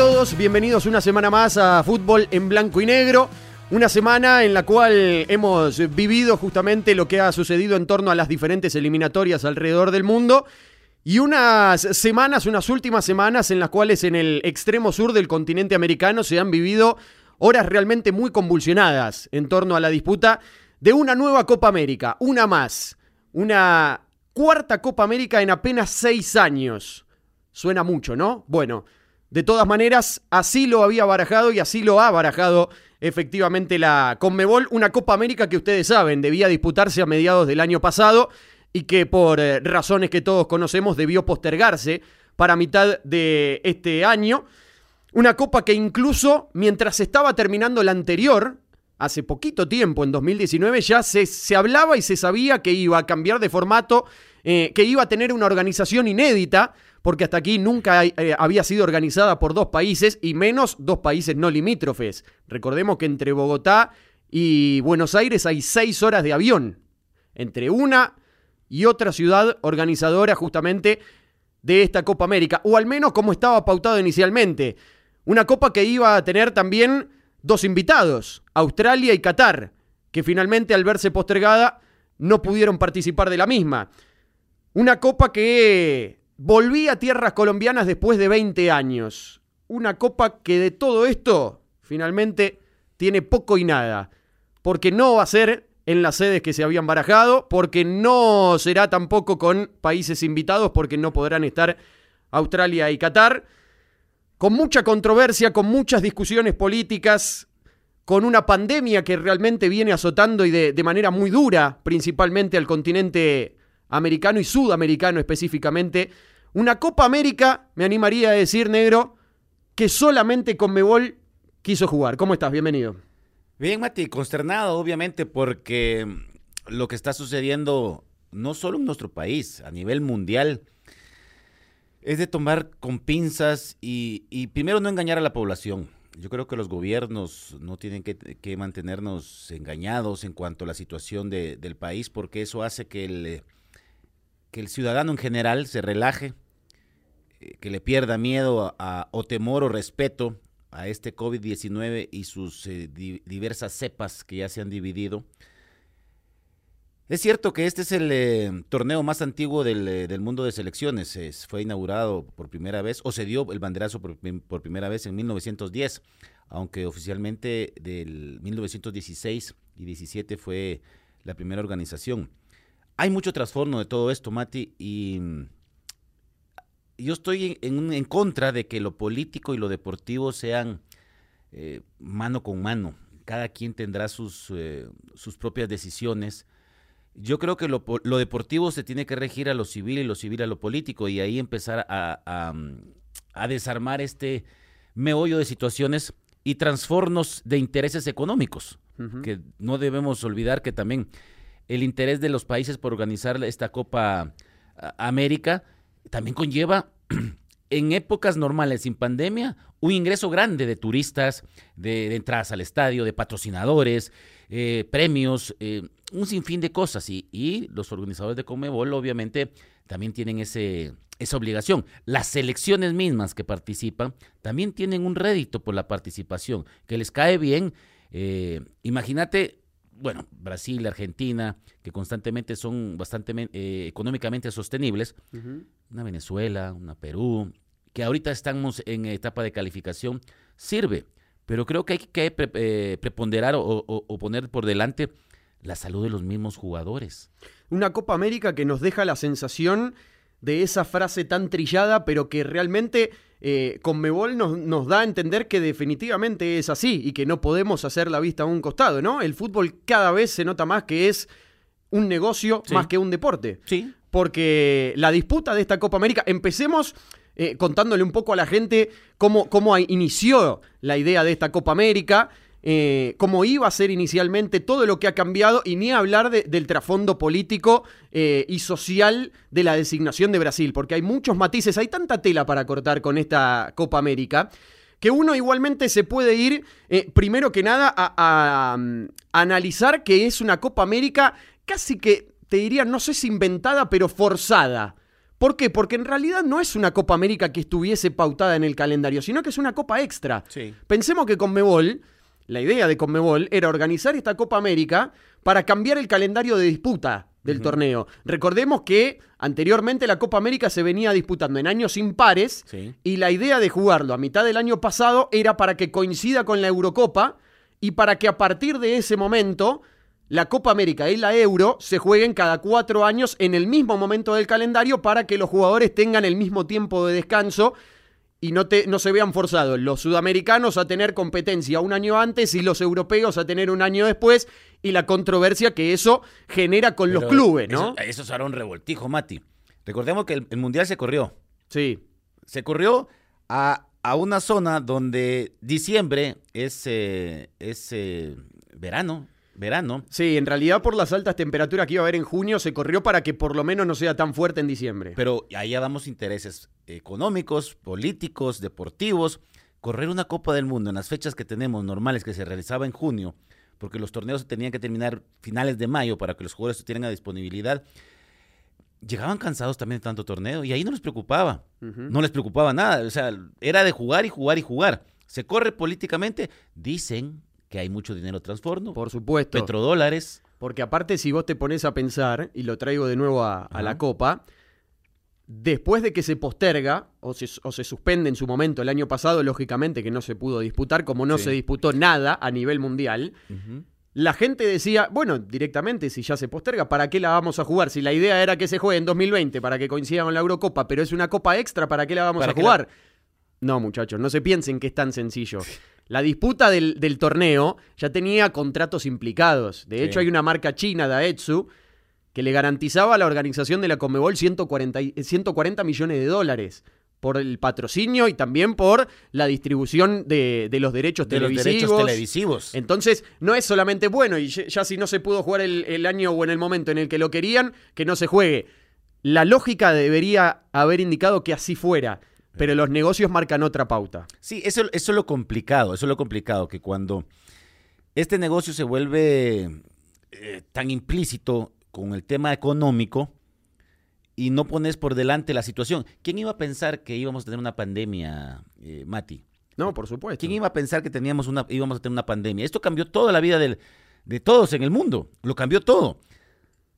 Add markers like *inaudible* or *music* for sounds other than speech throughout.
Todos, bienvenidos una semana más a Fútbol en Blanco y Negro. Una semana en la cual hemos vivido justamente lo que ha sucedido en torno a las diferentes eliminatorias alrededor del mundo. Y unas semanas, unas últimas semanas en las cuales en el extremo sur del continente americano se han vivido horas realmente muy convulsionadas en torno a la disputa de una nueva Copa América, una más, una cuarta Copa América en apenas seis años. Suena mucho, ¿no? Bueno, de todas maneras, así lo había barajado y así lo ha barajado efectivamente la Conmebol, una Copa América que ustedes saben debía disputarse a mediados del año pasado y que por eh, razones que todos conocemos debió postergarse para mitad de este año. Una copa que incluso mientras estaba terminando la anterior, hace poquito tiempo, en 2019, ya se, se hablaba y se sabía que iba a cambiar de formato, eh, que iba a tener una organización inédita, porque hasta aquí nunca eh, había sido organizada por dos países y menos dos países no limítrofes. Recordemos que entre Bogotá y Buenos Aires hay seis horas de avión. Entre una y otra ciudad organizadora justamente de esta Copa América, o al menos como estaba pautado inicialmente. Una copa que iba a tener también dos invitados, Australia y Qatar, que finalmente al verse postergada no pudieron participar de la misma. Una copa que volvía a tierras colombianas después de 20 años. Una copa que de todo esto finalmente tiene poco y nada, porque no va a ser en las sedes que se habían barajado, porque no será tampoco con países invitados, porque no podrán estar Australia y Qatar, con mucha controversia, con muchas discusiones políticas, con una pandemia que realmente viene azotando y de, de manera muy dura, principalmente al continente americano y sudamericano específicamente, una Copa América, me animaría a decir, negro, que solamente Conmebol quiso jugar. ¿Cómo estás? Bienvenido. Bien, Mati, consternado, obviamente, porque lo que está sucediendo no solo en nuestro país, a nivel mundial, es de tomar con pinzas y, primero no engañar a la población. Yo creo que los gobiernos no tienen que, mantenernos engañados en cuanto a la situación del país, porque eso hace que el, que el ciudadano en general se relaje, eh, que le pierda miedo o temor o respeto a este COVID-19 y sus eh, diversas cepas que ya se han dividido. Es cierto que este es el eh, torneo más antiguo del, del mundo de selecciones. fue inaugurado por primera vez, o se dio el banderazo por, por, primera vez en 1910, aunque oficialmente del 1916 y 17 fue la primera organización. Hay mucho trastorno de todo esto, Mati, y yo estoy en, en, contra de que lo político y lo deportivo sean eh, mano con mano. Cada quien tendrá sus, eh, sus propias decisiones. Yo creo que lo, lo, deportivo se tiene que regir a lo civil y lo civil a lo político y ahí empezar a, a, desarmar este meollo de situaciones y transformos de intereses económicos, que no debemos olvidar que también el interés de los países por organizar esta Copa América también conlleva *clears throat* en épocas normales, sin pandemia, un ingreso grande de turistas, de, entradas al estadio, de patrocinadores, eh, premios, eh, un sinfín de cosas. Y, los organizadores de Comebol, obviamente, también tienen ese, esa obligación. Las selecciones mismas que participan también tienen un rédito por la participación, que les cae bien. Eh, imagínate bueno, Brasil, Argentina, que constantemente son bastante eh, económicamente sostenibles, una Venezuela, una Perú, que ahorita estamos en etapa de calificación, sirve, pero creo que hay que eh, preponderar o, poner por delante la salud de los mismos jugadores. Una Copa América que nos deja la sensación de esa frase tan trillada, pero que realmente eh, Conmebol nos, nos, da a entender que definitivamente es así y que no podemos hacer la vista a un costado, ¿no? El fútbol cada vez se nota más que es un negocio más que un deporte. Sí. Porque la disputa de esta Copa América, empecemos eh, contándole un poco a la gente cómo, cómo inició la idea de esta Copa América. Eh, cómo iba a ser inicialmente, todo lo que ha cambiado y ni hablar del trasfondo político eh, y social de la designación de Brasil, porque hay muchos matices, hay tanta tela para cortar con esta Copa América que uno igualmente se puede ir, eh, primero que nada, a, analizar que es una Copa América casi que, te diría, no sé si inventada, pero forzada ¿Por qué? Porque en realidad no es una Copa América que estuviese pautada en el calendario, sino que es una Copa extra. Sí. Pensemos que Conmebol, la idea de Conmebol era organizar esta Copa América para cambiar el calendario de disputa del torneo. Recordemos que anteriormente la Copa América se venía disputando en años impares Sí. y la idea de jugarlo a mitad del año pasado era para que coincida con la Eurocopa y para que a partir de ese momento la Copa América y la Euro se jueguen cada cuatro años en el mismo momento del calendario para que los jugadores tengan el mismo tiempo de descanso y no, te, no se vean forzados los sudamericanos a tener competencia un año antes y los europeos a tener un año después y la controversia que eso genera con los clubes, ¿no? Eso, eso será un revoltijo, Mati. Recordemos que el, el Mundial se corrió. Sí, Se corrió a, a una zona donde diciembre es, eh, es eh, verano. Verano. sí, en realidad por las altas temperaturas que iba a haber en junio se corrió para que por lo menos no sea tan fuerte en diciembre. Pero allá damos intereses económicos, políticos, deportivos. Correr una Copa del Mundo en las fechas que tenemos normales que se realizaba en junio, porque los torneos tenían que terminar finales de mayo para que los jugadores tuvieran a disponibilidad. Llegaban cansados también de tanto torneo y ahí no les preocupaba. No les preocupaba nada. O sea, era de jugar y jugar y jugar. Se corre políticamente. Dicen que hay mucho dinero transformo, Por supuesto. petrodólares. Porque aparte, si vos te pones a pensar, y lo traigo de nuevo a, la Copa, después de que se posterga o se, o se suspende en su momento el año pasado, lógicamente que no se pudo disputar, como no Sí. se disputó nada a nivel mundial, la gente decía, bueno, directamente, si ya se posterga, ¿para qué la vamos a jugar? Si la idea era que se juegue en 2020 para que coincida con la Eurocopa, pero es una copa extra, ¿para qué la vamos ¿Para a la- jugar? No, muchachos, no se piensen que es tan sencillo. La disputa del, del torneo ya tenía contratos implicados. De Sí. hecho, hay una marca china, Daetsu, que le garantizaba a la organización de la Conmebol 140, y- 140 millones de dólares por el patrocinio y también por la distribución de, de los derechos De los televisivos. derechos televisivos. Entonces, no es solamente bueno, y ya, ya si no se pudo jugar el, el año o en el momento en el que lo querían, que no se juegue. La lógica debería haber indicado que así fuera, pero los negocios marcan otra pauta. Sí, eso, eso es lo complicado, eso es lo complicado, que cuando este negocio se vuelve eh, tan implícito con el tema económico y no pones por delante la situación. ¿Quién iba a pensar que íbamos a tener una pandemia, eh, Mati? No, por supuesto. ¿Quién iba a pensar que teníamos una, íbamos a tener una pandemia? Esto cambió toda la vida del- de todos en el mundo, lo cambió todo.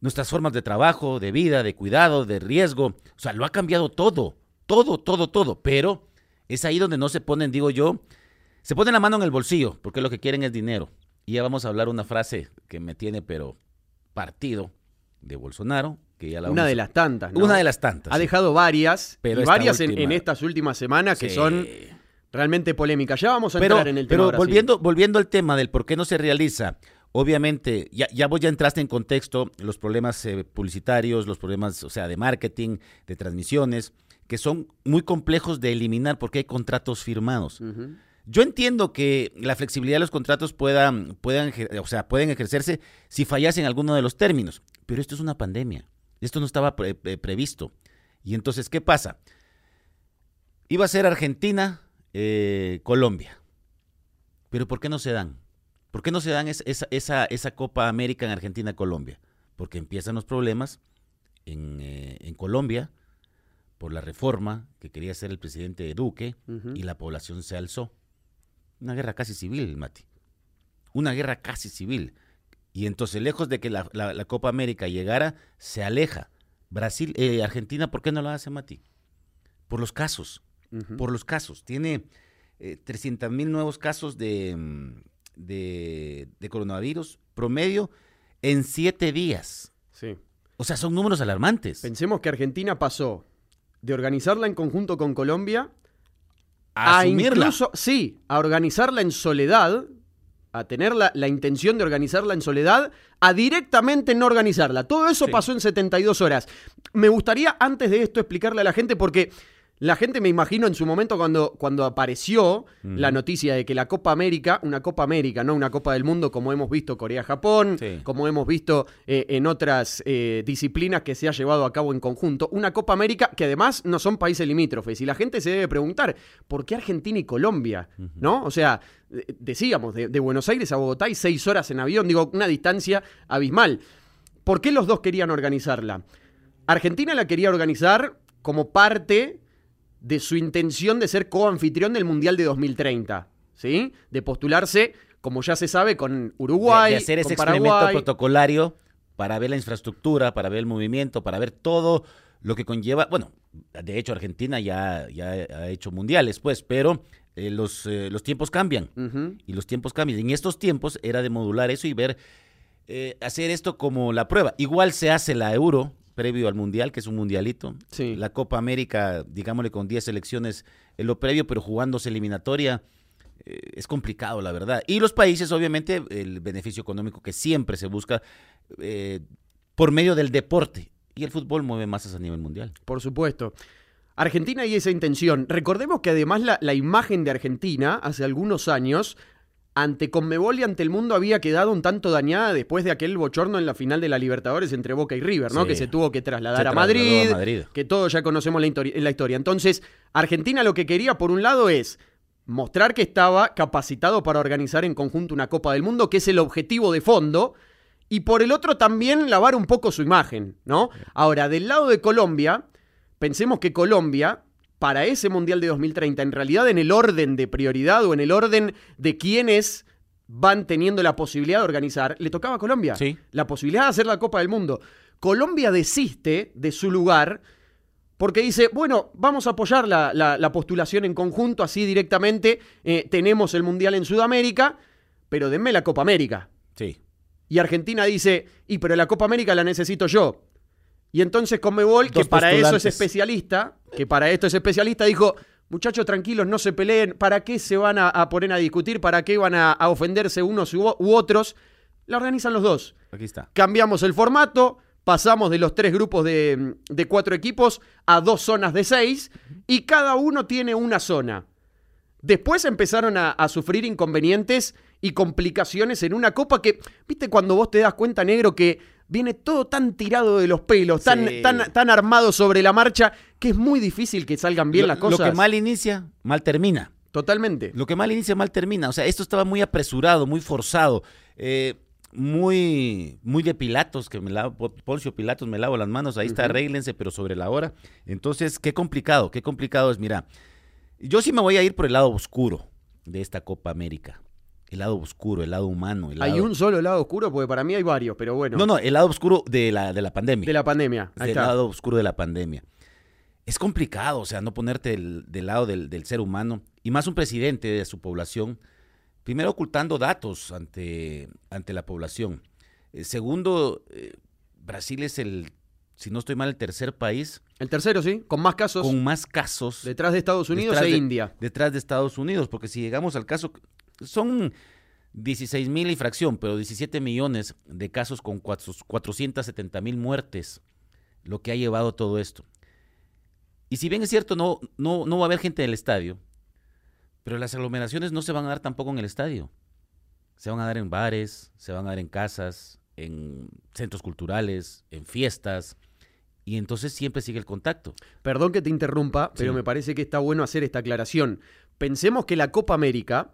Nuestras formas de trabajo, de vida, de cuidado, de riesgo, o sea, lo ha cambiado todo, todo, todo, todo. Pero es ahí donde no se ponen, digo yo, se ponen la mano en el bolsillo, porque lo que quieren es dinero. Y ya vamos a hablar una frase que me tiene, pero partido, de Bolsonaro, que ya la Una de a- las tantas. ¿no? Una de las tantas. Ha sí. dejado varias, Pero y varias en, última- en estas últimas semanas que Sí. son realmente polémicas. Ya vamos a pero, entrar en el tema. pero ahora sí. volviendo, volviendo al tema del por qué no se realiza, obviamente, ya, ya vos ya entraste en contexto los problemas eh, publicitarios, los problemas, o sea, de marketing, de transmisiones, que son muy complejos de eliminar porque hay contratos firmados. Yo entiendo que la flexibilidad de los contratos puedan, puedan, o sea, pueden ejercerse si fallasen alguno de los términos, pero esto es una pandemia. Esto no estaba pre- pre- previsto. Y entonces, ¿qué pasa? Iba a ser Argentina, eh, Colombia. Pero ¿por qué no se dan? ¿Por qué no se dan es- esa, esa, esa Copa América en Argentina-Colombia? Porque empiezan los problemas en, eh, en Colombia por la reforma que quería hacer el presidente Duque y la población se alzó. Una guerra casi civil, Mati. Una guerra casi civil. Y entonces, lejos de que la, la- la Copa América llegara, se aleja. Brasil, eh, Argentina, ¿por qué no lo hace, Mati? Por los casos, por los casos. Tiene 300 mil nuevos casos de, mm, de, de coronavirus promedio en siete días. Sí. O sea, son números alarmantes. Pensemos que Argentina pasó de organizarla en conjunto con Colombia A a incluso, sí, a organizarla en soledad, a tener la, la intención de organizarla en soledad, a directamente no organizarla. Todo eso Sí. pasó en 72 horas. Me gustaría antes de esto explicarle a la gente porque la gente me imagino en su momento cuando, cuando apareció la noticia de que la Copa América, una Copa América, no una Copa del Mundo como hemos visto Corea-Japón, Sí. como hemos visto eh, en otras eh, disciplinas que se ha llevado a cabo en conjunto, una Copa América que además no son países limítrofes. Y la gente se debe preguntar, ¿por qué Argentina y Colombia? ¿No? O sea, de- decíamos, de, de Buenos Aires a Bogotá hay seis horas en avión, digo, una distancia abismal. ¿Por qué los dos querían organizarla? Argentina la quería organizar como parte de su intención de ser coanfitrión del Mundial de 2030, ¿sí? De postularse, como ya se sabe, con Uruguay, de, de hacer ese con experimento Paraguay. protocolario para ver la infraestructura, para ver el movimiento, para ver todo lo que conlleva. Bueno, de hecho, Argentina ya, ya ha hecho mundiales, pues, pero eh, los, eh, los tiempos cambian. Y los tiempos cambian. En estos tiempos era de modular eso y ver, eh, hacer esto como la prueba. Igual se hace la Euro previo al Mundial, que es un mundialito. Sí. La Copa América, digámosle con 10 selecciones en lo previo, pero jugándose eliminatoria. eh, es complicado, la verdad. Y los países, obviamente, el beneficio económico que siempre se busca eh, por medio del deporte. Y el fútbol mueve masas a nivel mundial. Por supuesto. Argentina y esa intención. Recordemos que además la, la imagen de Argentina hace algunos años ante Conmebol y ante el mundo había quedado un tanto dañada después de aquel bochorno en la final de la Libertadores entre Boca y River, ¿no? Sí. Que se tuvo que trasladar a, Madrid, a Madrid. que todos ya conocemos la, la historia. Entonces, Argentina lo que quería, por un lado, es mostrar que estaba capacitado para organizar en conjunto una Copa del Mundo, que es el objetivo de fondo, y por el otro también lavar un poco su imagen, ¿no? Ahora, del lado de Colombia, pensemos que Colombia, para ese Mundial de 2030, en realidad en el orden de prioridad o en el orden de quienes van teniendo la posibilidad de organizar, le tocaba a Colombia Sí. la posibilidad de hacer la Copa del Mundo. Colombia desiste de su lugar porque dice, bueno, vamos a apoyar la, la- la postulación en conjunto, así directamente eh, tenemos el Mundial en Sudamérica, pero denme la Copa América. Sí. Y Argentina dice, y pero la Copa América la necesito yo. Y entonces Conmebol, que para eso es especialista, que para esto es especialista, dijo, muchachos tranquilos, no se peleen, ¿para qué se van a, a poner a discutir? ¿Para qué van a, a ofenderse unos u, u otros? La organizan los dos. Aquí está. Cambiamos el formato, pasamos de los tres grupos de, de cuatro equipos a dos zonas de seis y cada uno tiene una zona. Después empezaron a, a sufrir inconvenientes y complicaciones en una copa que, viste, cuando vos te das cuenta, negro, que viene todo tan tirado de los pelos, tan, Sí. tan, tan armado sobre la marcha, que es muy difícil que salgan bien lo, las cosas. Lo que mal inicia, mal termina. Totalmente. Lo que mal inicia, mal termina. O sea, esto estaba muy apresurado, muy forzado, eh, muy, muy de Pilatos, que me lavo, Poncio Pilatos, me lavo las manos, ahí está, arréglense, pero sobre la hora. Entonces, qué complicado, qué complicado es, mira, yo sí me voy a ir por el lado oscuro de esta Copa América. El lado oscuro, el lado humano. El Hay lado- un solo lado oscuro, porque para mí hay varios, pero bueno. No, no, el lado oscuro de la, de la pandemia. De la pandemia. Ahí está. lado oscuro de la pandemia. Es complicado, o sea, no ponerte del, del lado del, del ser humano y más un presidente de su población, primero ocultando datos ante, ante la población. Eh, segundo, eh, Brasil es el, si no estoy mal, el tercer país El tercero, sí, con más casos con más casos detrás de Estados Unidos e de- India. detrás de Estados Unidos, porque si llegamos al caso, son 16 mil y fracción, pero 17 millones de casos con 470 mil muertes, lo que ha llevado todo esto. Y si bien es cierto, no, no, no va a haber gente en el estadio, pero las aglomeraciones no se van a dar tampoco en el estadio. Se van a dar en bares, se van a dar en casas, en centros culturales, en fiestas, y entonces siempre sigue el contacto. Perdón que te interrumpa, pero Sí. me parece que está bueno hacer esta aclaración. Pensemos que la Copa América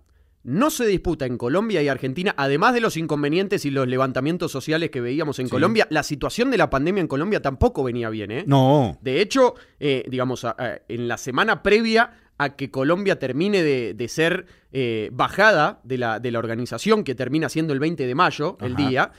no se disputa en Colombia y Argentina, además de los inconvenientes y los levantamientos sociales que veíamos en Sí. Colombia, la situación de la pandemia en Colombia tampoco venía bien, ¿eh? No. De hecho, eh, digamos, a- a- en la semana previa a que Colombia termine de, de ser eh, bajada de la, de la organización, que termina siendo el 20 de mayo, el día,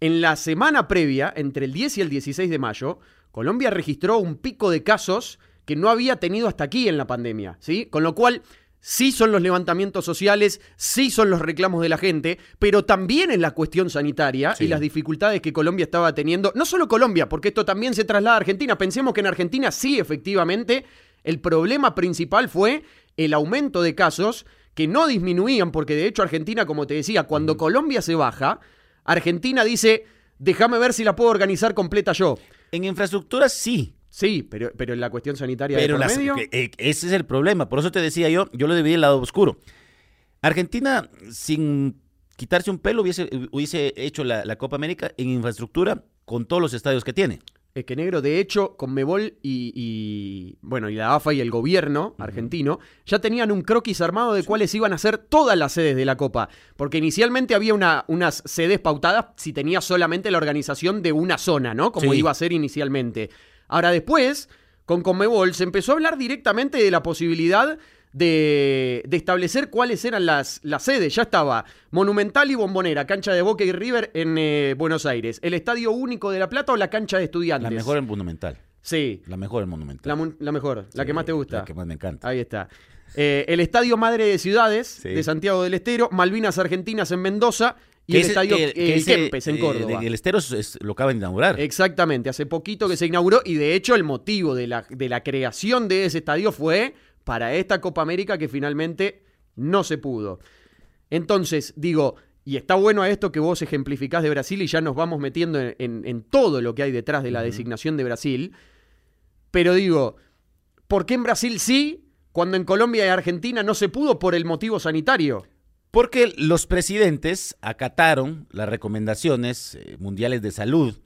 en la semana previa, entre el 10 y el 16 de mayo, Colombia registró un pico de casos que no había tenido hasta aquí en la pandemia, ¿sí? Con lo cual, sí son los levantamientos sociales, sí son los reclamos de la gente, pero también en la cuestión sanitaria Sí. y las dificultades que Colombia estaba teniendo. No solo Colombia, porque esto también se traslada a Argentina. Pensemos que en Argentina sí, efectivamente, el problema principal fue el aumento de casos que no disminuían, porque de hecho Argentina, como te decía, cuando Colombia se baja, Argentina dice, déjame ver si la puedo organizar completa yo. En infraestructura sí, Sí, pero, pero en la cuestión sanitaria pero de por las- medio, eh, ese es el problema. Por eso te decía yo, yo lo dividí el lado oscuro. Argentina, sin quitarse un pelo, hubiese, hubiese hecho la, la Copa América en infraestructura con todos los estadios que tiene. Es que negro, de hecho, Conmebol y, y, bueno, y la AFA y el gobierno argentino ya tenían un croquis armado de cuáles iban a ser todas las sedes de la Copa. Porque inicialmente había una, unas sedes pautadas si tenía solamente la organización de una zona, ¿no? Como Sí. iba a ser inicialmente. Ahora después, con Conmebol, se empezó a hablar directamente de la posibilidad de, de establecer cuáles eran las, las, sedes. Ya estaba Monumental y Bombonera, cancha de Boca y River en eh, Buenos Aires. ¿El Estadio Único de La Plata o la cancha de estudiantes? La mejor en Monumental. Sí. La mejor en Monumental. La, la mejor, la que más te gusta. La que más me encanta. Ahí está. Eh, el Estadio Madre de Ciudades sí. de Santiago del Estero, Malvinas Argentinas en Mendoza y el estadio que, que eh, Kempes en Córdoba. El Estero es, lo acaban de inaugurar. Exactamente, hace poquito que se inauguró y de hecho el motivo de la, de la creación de ese estadio fue para esta Copa América que finalmente no se pudo. Entonces, digo, y está bueno a esto que vos ejemplificás de Brasil y ya nos vamos metiendo en, en, en todo lo que hay detrás de la uh -huh. designación de Brasil, pero digo, ¿por qué en Brasil sí, cuando en Colombia y Argentina no se pudo por el motivo sanitario? Porque los presidentes acataron las recomendaciones eh, mundiales de salud,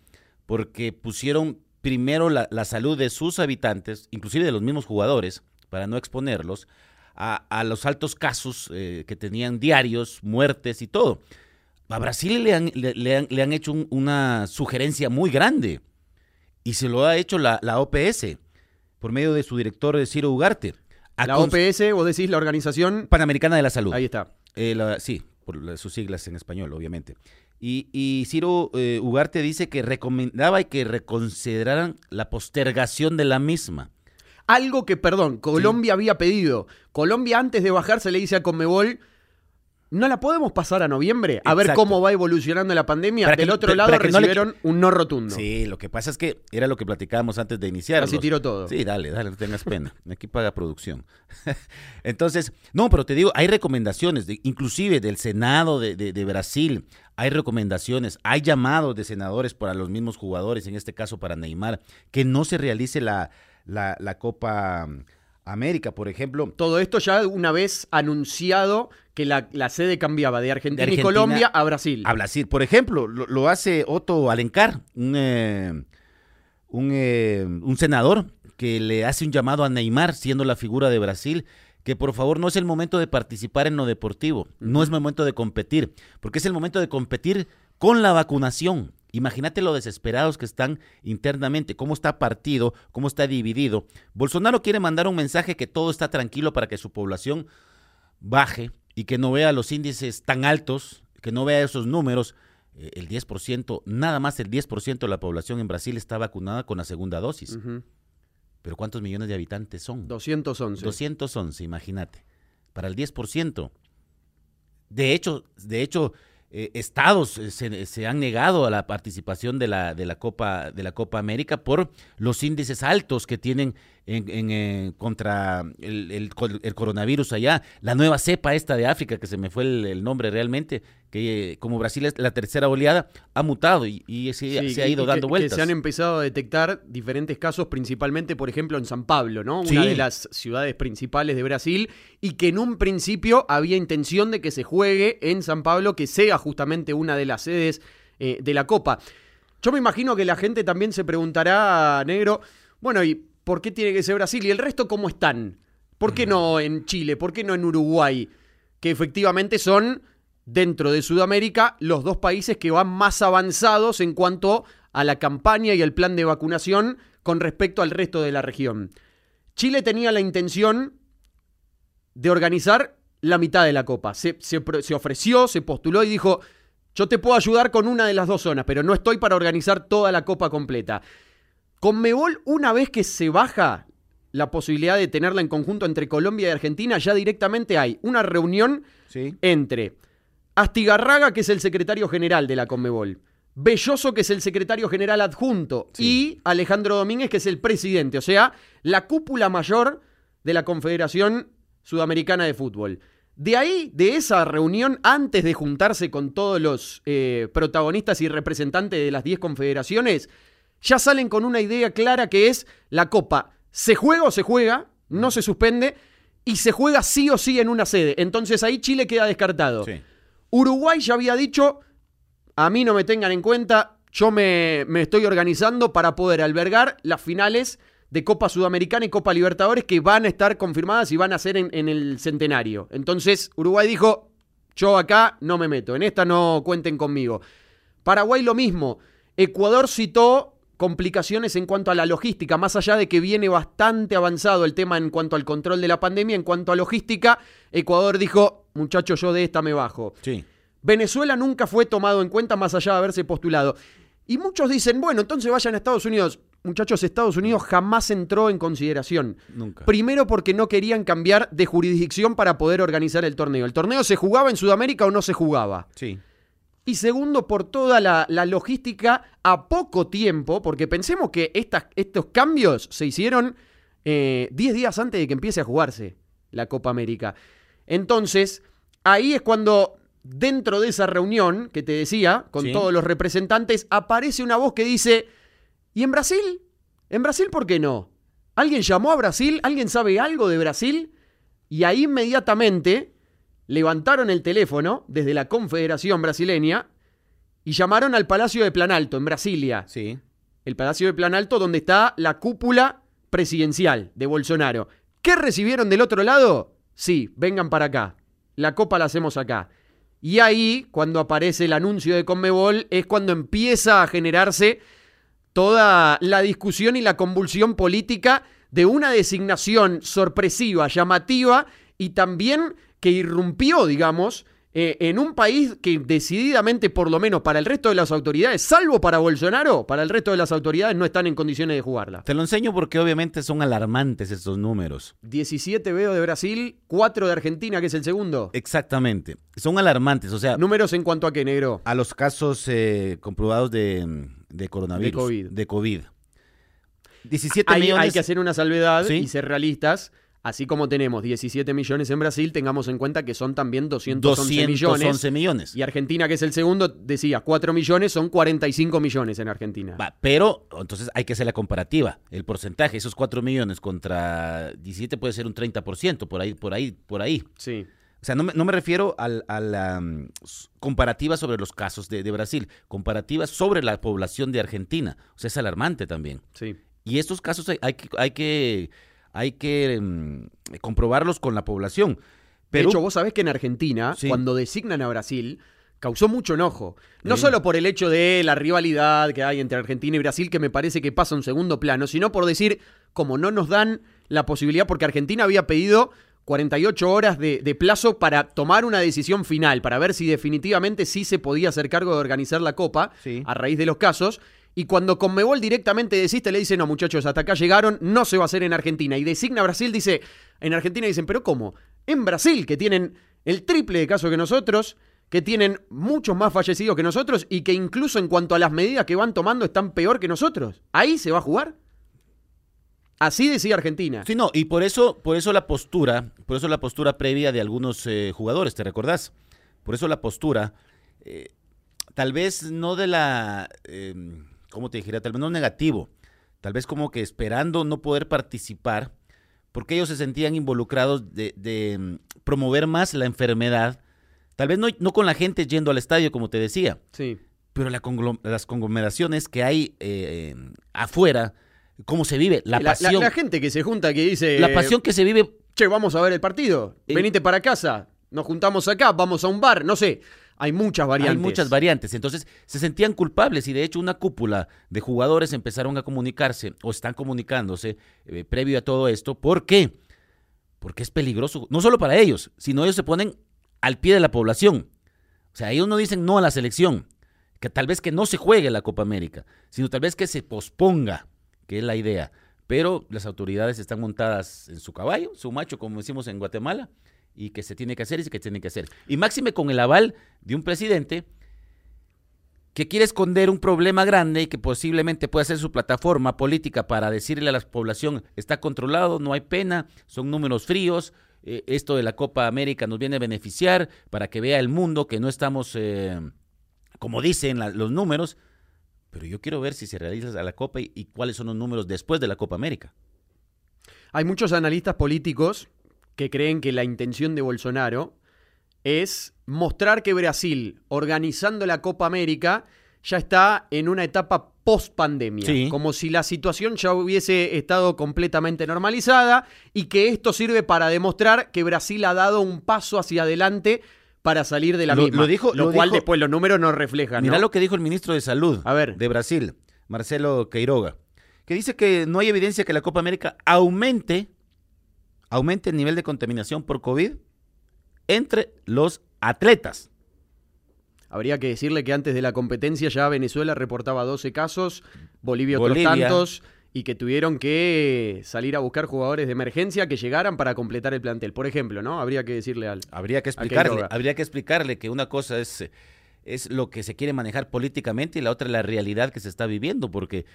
porque pusieron primero la, la, salud de sus habitantes, inclusive de los mismos jugadores, para no exponerlos a, a los altos casos eh, que tenían diarios, muertes y todo. A Brasil le han, le, le han, le han hecho un, una sugerencia muy grande y se lo ha hecho la, la OPS por medio de su director Ciro Ugarte. La OPS, vos decís la Organización Panamericana de la Salud. Ahí está. Eh, la, sí, por sus siglas en español, obviamente. Y, y Ciro eh, Ugarte dice que recomendaba y que reconsideraran la postergación de la misma. Algo que, perdón, Colombia sí. había pedido. Colombia antes de bajarse le dice a Conmebol, ¿no la podemos pasar a noviembre? A Exacto. ver cómo va evolucionando la pandemia. Para Del que, otro lado recibieron no le... un no rotundo. Sí, lo que pasa es que era lo que platicábamos antes de iniciar. Así tiró todo. Sí, dale, dale, no tengas pena. Aquí paga producción. *laughs* Entonces, no, pero te digo, hay recomendaciones, de, inclusive del Senado de, de, de Brasil, hay recomendaciones, hay llamados de senadores para los mismos jugadores, en este caso para Neymar, que no se realice la, la, la Copa América, por ejemplo. Todo esto ya una vez anunciado que la, la sede cambiaba de Argentina, de Argentina, y Colombia a Brasil. A Brasil, por ejemplo, lo, lo hace Otto Alencar, un, eh, un, eh, un senador que le hace un llamado a Neymar, siendo la figura de Brasil, que por favor no es el momento de participar en lo deportivo, no es momento de competir, porque es el momento de competir con la vacunación. Imagínate lo desesperados que están internamente, cómo está partido, cómo está dividido. Bolsonaro quiere mandar un mensaje que todo está tranquilo para que su población baje y que no vea los índices tan altos, que no vea esos números. Eh, el 10%, nada más el 10% de la población en Brasil está vacunada con la segunda dosis. Uh -huh. Pero ¿cuántos millones de habitantes son? 211. 211, imagínate. Para el 10%. De hecho, de hecho, eh, estados eh, se, se, han negado a la participación de la, de la, Copa, de la Copa América por los índices altos que tienen en, en, eh, contra el, el, el, coronavirus allá. La nueva cepa esta de África, que se me fue el, el nombre realmente, que eh, como Brasil es la tercera oleada, ha mutado y, y se, sí, se, ha ido dando vueltas. Que se han empezado a detectar diferentes casos, principalmente, por ejemplo, en San Pablo, ¿no? Una sí. de las ciudades principales de Brasil, y que en un principio había intención de que se juegue en San Pablo, que sea justamente una de las sedes eh, de la Copa. Yo me imagino que la gente también se preguntará, Negro, bueno, ¿y por qué tiene que ser Brasil? ¿Y el resto cómo están? ¿Por qué no en Chile? ¿Por qué no en Uruguay? Que efectivamente son, dentro de Sudamérica, los dos países que van más avanzados en cuanto a la campaña y el plan de vacunación con respecto al resto de la región. Chile tenía la intención de organizar la mitad de la Copa. Se, se, se, ofreció, se postuló y dijo, yo te puedo ayudar con una de las dos zonas, pero no estoy para organizar toda la Copa completa. Con Mebol, una vez que se baja la posibilidad de tenerla en conjunto entre Colombia y Argentina, ya directamente hay una reunión sí. entre Astigarraga, que es el secretario general de la Conmebol, Belloso, que es el secretario general adjunto, sí. y Alejandro Domínguez, que es el presidente, o sea, la cúpula mayor de la Confederación Sudamericana de Fútbol. De ahí, de esa reunión, antes de juntarse con todos los eh, protagonistas y representantes de las 10 confederaciones, ya salen con una idea clara que es la Copa se juega o se juega, no se suspende, y se juega sí o sí en una sede. Entonces ahí Chile queda descartado. Sí. Uruguay ya había dicho, a mí no me tengan en cuenta, yo me, me estoy organizando para poder albergar las finales de Copa Sudamericana y Copa Libertadores que van a estar confirmadas y van a ser en, en, el centenario. Entonces Uruguay dijo, yo acá no me meto, en esta no cuenten conmigo. Paraguay lo mismo. Ecuador citó complicaciones en cuanto a la logística, más allá de que viene bastante avanzado el tema en cuanto al control de la pandemia, en cuanto a logística, Ecuador dijo, muchachos, yo de esta me bajo. Sí. Venezuela nunca fue tomado en cuenta más allá de haberse postulado. Y muchos dicen, bueno, entonces vayan a Estados Unidos. Muchachos, Estados Unidos jamás entró en consideración. Nunca. Primero porque no querían cambiar de jurisdicción para poder organizar el torneo. ¿El torneo se jugaba en Sudamérica o no se jugaba? Sí. Y segundo, por toda la, la logística a poco tiempo, porque pensemos que estas- estos cambios se hicieron eh, 10 días antes de que empiece a jugarse la Copa América. Entonces, ahí es cuando dentro de esa reunión que te decía, con Sí. todos los representantes, aparece una voz que dice, ¿y en Brasil? ¿En Brasil por qué no? ¿Alguien llamó a Brasil? ¿Alguien sabe algo de Brasil? Y ahí inmediatamente levantaron el teléfono desde la Confederación Brasileña y llamaron al Palacio de Planalto, en Brasilia. Sí. El Palacio de Planalto donde está la cúpula presidencial de Bolsonaro. ¿Qué recibieron del otro lado? Sí, vengan para acá. La copa la hacemos acá. Y ahí, cuando aparece el anuncio de Conmebol, es cuando empieza a generarse toda la discusión y la convulsión política de una designación sorpresiva, llamativa y también que irrumpió, digamos, eh, en un país que decididamente, por lo menos para el resto de las autoridades, salvo para Bolsonaro, para el resto de las autoridades no están en condiciones de jugarla. Te lo enseño porque obviamente son alarmantes estos números. 17 veo de Brasil, 4 de Argentina, que es el segundo. Exactamente. Son alarmantes. O sea, Números en cuanto a qué, negro. a los casos eh, comprobados de, de coronavirus. De COVID. De COVID. 17 Hay, millones. hay que hacer una salvedad Sí. y ser realistas. Así como tenemos 17 millones en Brasil, tengamos en cuenta que son también 211, 211 millones. millones. Y Argentina, que es el segundo, decía 4 millones, son 45 millones en Argentina. Va, pero entonces hay que hacer la comparativa. El porcentaje, esos 4 millones contra 17 puede ser un 30%, por ahí, por ahí, por ahí. Sí. O sea, no me, no me refiero al- a la mm, comparativa sobre los casos de, de Brasil, comparativa sobre la población de Argentina. O sea, es alarmante también. Sí. Y estos casos hay, hay que, hay que, hay que mm, comprobarlos con la población. Pero, de hecho, vos sabés que en Argentina, Sí. cuando designan a Brasil, causó mucho enojo. No Sí. solo por el hecho de la rivalidad que hay entre Argentina y Brasil, que me parece que pasa a un segundo plano, sino por decir, como no nos dan la posibilidad, porque Argentina había pedido 48 horas de, de plazo para tomar una decisión final, para ver si definitivamente sí se podía hacer cargo de organizar la Copa Sí. a raíz de los casos. Y cuando Conmebol directamente desiste, le dice, no muchachos, hasta acá llegaron, no se va a hacer en Argentina. Y designa Brasil, dice, en Argentina dicen, pero ¿cómo? En Brasil, que tienen el triple de casos que nosotros, que tienen muchos más fallecidos que nosotros y que incluso en cuanto a las medidas que van tomando están peor que nosotros. ¿Ahí se va a jugar? Así decía Argentina. Sí, no, y por eso, por eso la postura, por eso la postura previa de algunos eh, jugadores, ¿te recordás? Por eso la postura, eh, tal vez no de la, eh, ¿cómo te dijera? Tal vez no negativo, tal vez como que esperando no poder participar, porque ellos se sentían involucrados de, de, mm, promover más la enfermedad, tal vez no, no con la gente yendo al estadio, como te decía, Sí. pero la las conglomeraciones que hay eh, eh, afuera, cómo se vive, la La, la- pasión, la gente que se junta, que dice... la pasión que se vive Che, vamos a ver el partido. Eh, Venite para casa. Nos juntamos acá, vamos a un bar. No sé. Hay muchas variantes. Hay muchas variantes. Entonces, se sentían culpables y de hecho una cúpula de jugadores empezaron a comunicarse o están comunicándose eh, previo a todo esto. ¿Por qué? Porque es peligroso, no solo para ellos, sino ellos se ponen al pie de la población. O sea, ellos no dicen no a la selección, que tal vez que no se juegue la Copa América, sino tal vez que se posponga, que es la idea. Pero las autoridades están montadas en su caballo, su macho, como decimos en Guatemala, y que se tiene que hacer y que tiene que hacer. Y máxime con el aval de un presidente que quiere esconder un problema grande y que posiblemente pueda ser su plataforma política para decirle a la población, está controlado, no hay pena, son números fríos, eh, esto de la Copa América nos viene a beneficiar para que vea el mundo que no estamos, eh, como dicen los números, pero yo quiero ver si se realiza la Copa y, y cuáles son los números después de la Copa América. Hay muchos analistas políticos que creen que la intención de Bolsonaro es mostrar que Brasil, organizando la Copa América, ya está en una etapa post pandemia. Sí. Como si la situación ya hubiese estado completamente normalizada y que esto sirve para demostrar que Brasil ha dado un paso hacia adelante para salir de la Lo- misma. lo dijo- lo, lo cual dijo- después los números no reflejan. Mira ¿no? lo que dijo el ministro de Salud A ver. de Brasil. Marcelo Queiroga, que dice que no hay evidencia que la Copa América aumente, aumente el nivel de contaminación por COVID entre los atletas. Habría que decirle que antes de la competencia ya Venezuela reportaba 12 casos, Bolivia otros tantos, y que tuvieron que salir a buscar jugadores de emergencia que llegaran para completar el plantel. Por ejemplo, ¿no? Habría que decirle al. Habría que explicarle, habría que explicarle que una cosa es, es lo que se quiere manejar políticamente y la otra la realidad que se está viviendo, porque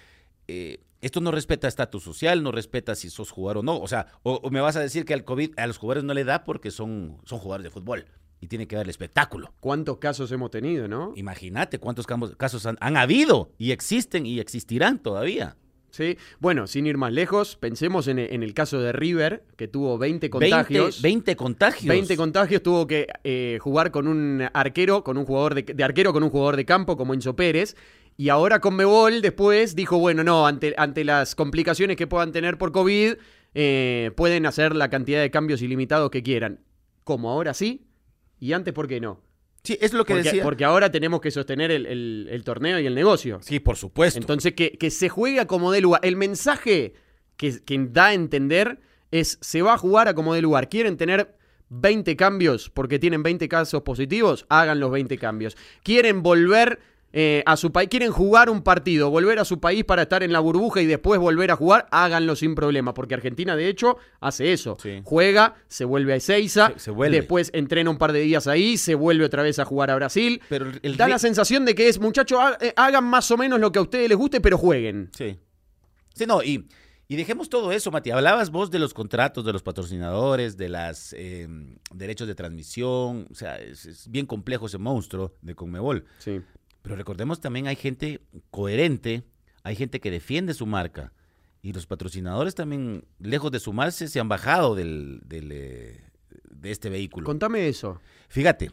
eh, esto no respeta estatus social, no respeta si sos jugador o no. O sea, o, me vas a decir que al COVID a los jugadores no le da porque son, son jugadores de fútbol y tiene que dar el espectáculo. ¿Cuántos casos hemos tenido, no? Imagínate cuántos casos han, habido y existen y existirán todavía. Sí, bueno, sin ir más lejos, pensemos en, el caso de River, que tuvo 20 contagios. 20, contagios. 20 contagios, tuvo que eh, jugar con un arquero, con un jugador de, arquero, con un jugador de campo como Enzo Pérez. Y ahora con Mebol después dijo, bueno, no, ante, ante las complicaciones que puedan tener por COVID, eh, pueden hacer la cantidad de cambios ilimitados que quieran. Como ahora sí, ¿Y antes por qué no? Sí, es lo que decía. Porque ahora tenemos que sostener el, torneo y el negocio. Sí, por supuesto. Entonces, que, que se juegue a como de lugar. El mensaje que, que, da a entender es: se va a jugar a como de lugar. ¿Quieren tener 20 cambios porque tienen 20 casos positivos? Hagan los 20 cambios. ¿Quieren volver eh, a su país, quieren jugar un partido, volver a su país para estar en la burbuja y después volver a jugar, háganlo sin problema, porque Argentina de hecho hace eso. Juega, se vuelve a Ezeiza, después entrena un par de días ahí, se vuelve otra vez a jugar a Brasil. Pero da la sensación de que es, muchachos, eh, hagan más o menos lo que a ustedes les guste, pero jueguen. Sí. Sí, no, y, y dejemos todo eso, Mati. Hablabas vos de los contratos, de los patrocinadores, de los em, derechos de transmisión. O sea, es, es, bien complejo ese monstruo de Conmebol. Sí. Pero recordemos también hay gente coherente, hay gente que defiende su marca. Y los patrocinadores también, lejos de sumarse, se han bajado del, eh, de este vehículo. Contame eso. Fíjate,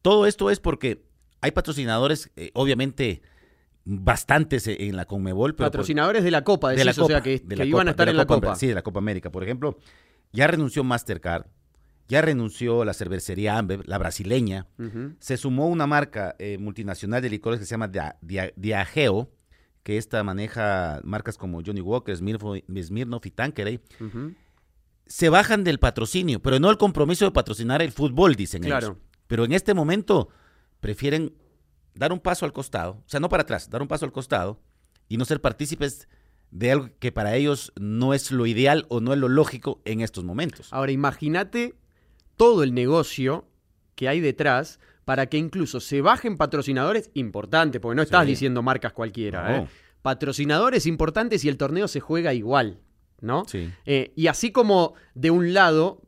todo esto es porque hay patrocinadores, eh, obviamente, bastantes en la Conmebol. patrocinadores de la Copa, de la Copa, o sea, que, iban a estar en la Copa. Sí, de la Copa América. Por ejemplo, ya renunció Mastercard, ya renunció la cervecería Amber, la brasileña. Se sumó una marca eh, multinacional de licores que se llama Diageo, que esta maneja marcas como Johnny Walker, Smirnoff y Tanqueray. Se bajan del patrocinio, pero no el compromiso de patrocinar el fútbol, dicen claro. ellos. Pero en este momento prefieren dar un paso al costado, o sea, no para atrás, dar un paso al costado y no ser partícipes de algo que para ellos no es lo ideal o no es lo lógico en estos momentos. Ahora, imagínate todo el negocio que hay detrás para que incluso se bajen patrocinadores importantes, porque no estás diciendo marcas cualquiera, ¿eh? patrocinadores importantes y el torneo se juega igual, ¿no? Sí. Eh, y así como de un lado,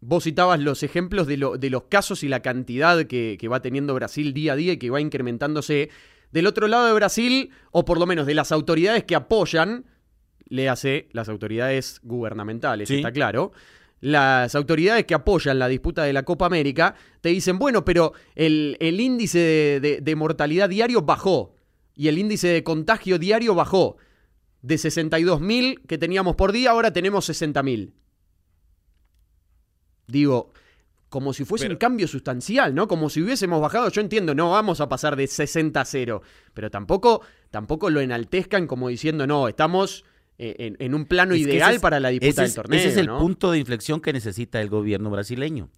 vos citabas los ejemplos de, de los casos y la cantidad que, que, va teniendo Brasil día a día y que va incrementándose, del otro lado de Brasil, o por lo menos de las autoridades que apoyan, le hace las autoridades gubernamentales, está claro las autoridades que apoyan la disputa de la Copa América te dicen, bueno, pero el, índice de, mortalidad diario bajó y el índice de contagio diario bajó. De 62.000 que teníamos por día, ahora tenemos 60.000. Digo, como si fuese un cambio sustancial, ¿no? Como si hubiésemos bajado, yo entiendo, no vamos a pasar de 60 a 0, pero tampoco, tampoco lo enaltezcan como diciendo, no, estamos eh, en, un plano ideal para la disputa del torneo. Ese es el punto de inflexión que necesita el gobierno brasileño.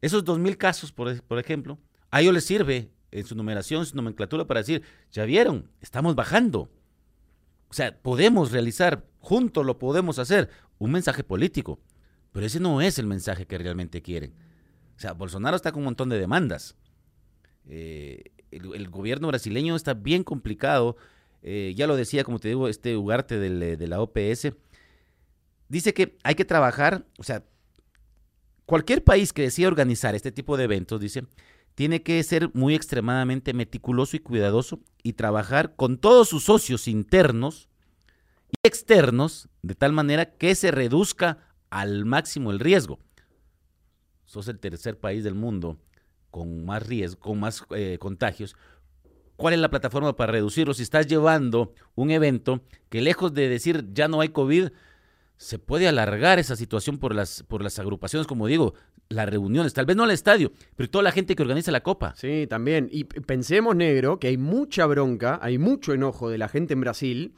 Esos 2.000 casos, por, por ejemplo, a ellos les sirve en su numeración, su nomenclatura para decir, ya vieron, estamos bajando. O sea, podemos realizar, juntos lo podemos hacer, un mensaje político. Pero ese no es el mensaje que realmente quieren. O sea, Bolsonaro está con un montón de demandas. Eh, el, gobierno brasileño está bien complicado eh, ya lo decía, como te digo, este Ugarte eh, de la OPS, dice que hay que trabajar, o sea, cualquier país que decida organizar este tipo de eventos, dice, tiene que ser muy extremadamente meticuloso y cuidadoso y trabajar con todos sus socios internos y externos de tal manera que se reduzca al máximo el riesgo. Sos el tercer país del mundo con más riesgo, con más eh, contagios cuál es la plataforma para reducirlo. Si estás llevando un evento que lejos de decir ya no hay COVID, se puede alargar esa situación por las, por las agrupaciones, como digo, las reuniones, tal vez no al estadio, pero toda la gente que organiza la copa. Sí, también. Y pensemos, negro, que hay mucha bronca, hay mucho enojo de la gente en Brasil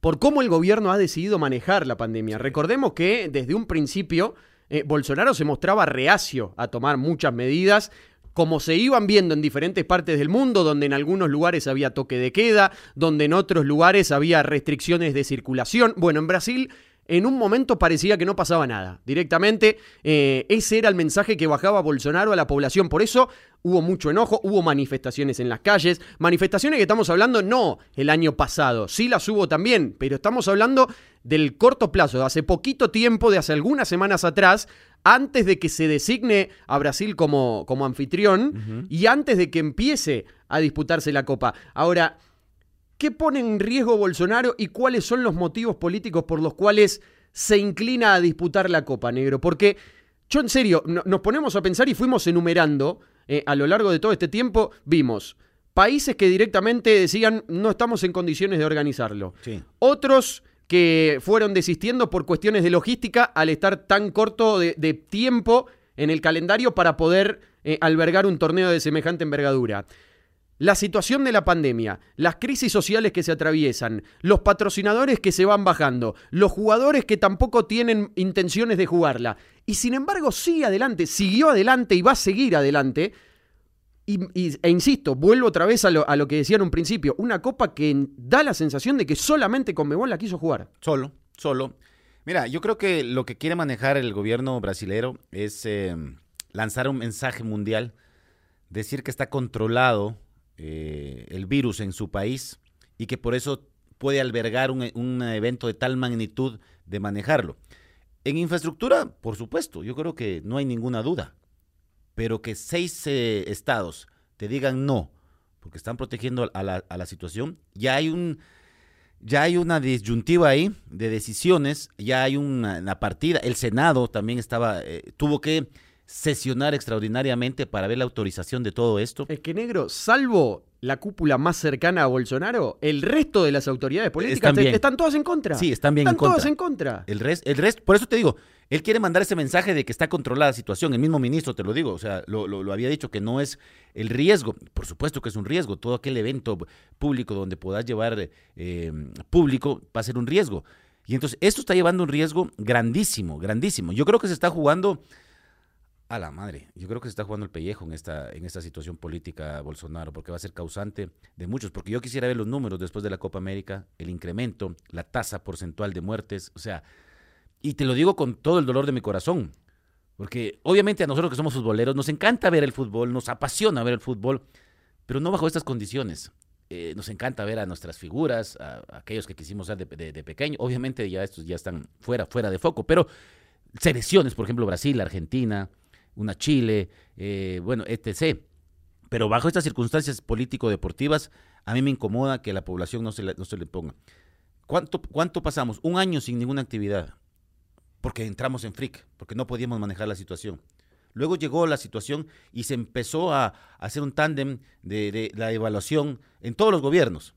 por cómo el gobierno ha decidido manejar la pandemia. Recordemos que desde un principio eh, Bolsonaro se mostraba reacio a tomar muchas medidas como se iban viendo en diferentes partes del mundo, donde en algunos lugares había toque de queda, donde en otros lugares había restricciones de circulación. Bueno, en Brasil en un momento parecía que no pasaba nada. Directamente, eh, ese era el mensaje que bajaba Bolsonaro a la población. Por eso hubo mucho enojo, hubo manifestaciones en las calles. Manifestaciones que estamos hablando no el año pasado, sí las hubo también, pero estamos hablando del corto plazo, de hace poquito tiempo, de hace algunas semanas atrás, antes de que se designe a Brasil como, como anfitrión y antes de que empiece a disputarse la Copa. Ahora, ¿Qué pone en riesgo Bolsonaro y cuáles son los motivos políticos por los cuales se inclina a disputar la Copa Negro? Porque yo en serio, nos ponemos a pensar y fuimos enumerando eh, a lo largo de todo este tiempo, vimos países que directamente decían no estamos en condiciones de organizarlo. Otros que fueron desistiendo por cuestiones de logística al estar tan corto de, tiempo en el calendario para poder eh, albergar un torneo de semejante envergadura. La situación de la pandemia, las crisis sociales que se atraviesan, los patrocinadores que se van bajando, los jugadores que tampoco tienen intenciones de jugarla, y sin embargo sigue adelante, siguió adelante y va a seguir adelante. Y, e insisto, vuelvo otra vez a lo, a lo, que decía en un principio, una copa que da la sensación de que solamente Conmebol la quiso jugar. Solo, solo. Mira, yo creo que lo que quiere manejar el gobierno brasilero es eh, lanzar un mensaje mundial, decir que está controlado eh, el virus en su país y que por eso puede albergar un, evento de tal magnitud de manejarlo. En infraestructura, por supuesto, yo creo que no hay ninguna duda, pero que seis eh, estados te digan no, porque están protegiendo a la, situación, ya hay un... Ya hay una disyuntiva ahí de decisiones, ya hay una, partida. El Senado también estaba, eh, tuvo que sesionar extraordinariamente para ver la autorización de todo esto. Es que negro, salvo la cúpula más cercana a Bolsonaro, el resto de las autoridades políticas están, todas en contra. Sí, están bien están en contra. todas en contra. El resto, el resto, por eso te digo, él quiere mandar ese mensaje de que está controlada la situación. El mismo ministro te lo digo, o sea, lo, había dicho que no es el riesgo. Por supuesto que es un riesgo. Todo aquel evento público donde puedas llevar eh, público va a ser un riesgo. Y entonces esto está llevando un riesgo grandísimo, grandísimo. Yo creo que se está jugando a la madre. Yo creo que se está jugando el pellejo en esta, en esta situación política Bolsonaro, porque va a ser causante de muchos. Porque yo quisiera ver los números después de la Copa América, el incremento, la tasa porcentual de muertes. O sea, y te lo digo con todo el dolor de mi corazón. Porque obviamente a nosotros que somos futboleros nos encanta ver el fútbol, nos apasiona ver el fútbol, pero no bajo estas condiciones. Eh, nos encanta ver a nuestras figuras, a, aquellos que quisimos ser de, de, pequeño. Obviamente ya estos ya están fuera, fuera de foco, pero selecciones, por ejemplo, Brasil, Argentina, una Chile, eh, bueno, etc. Pero bajo estas circunstancias político-deportivas, a mí me incomoda que la población no se le, no se le ponga. ¿Cuánto, ¿Cuánto pasamos? Un año sin ninguna actividad, porque entramos en fric, porque no podíamos manejar la situación. Luego llegó la situación y se empezó a, hacer un tándem de, la evaluación en todos los gobiernos.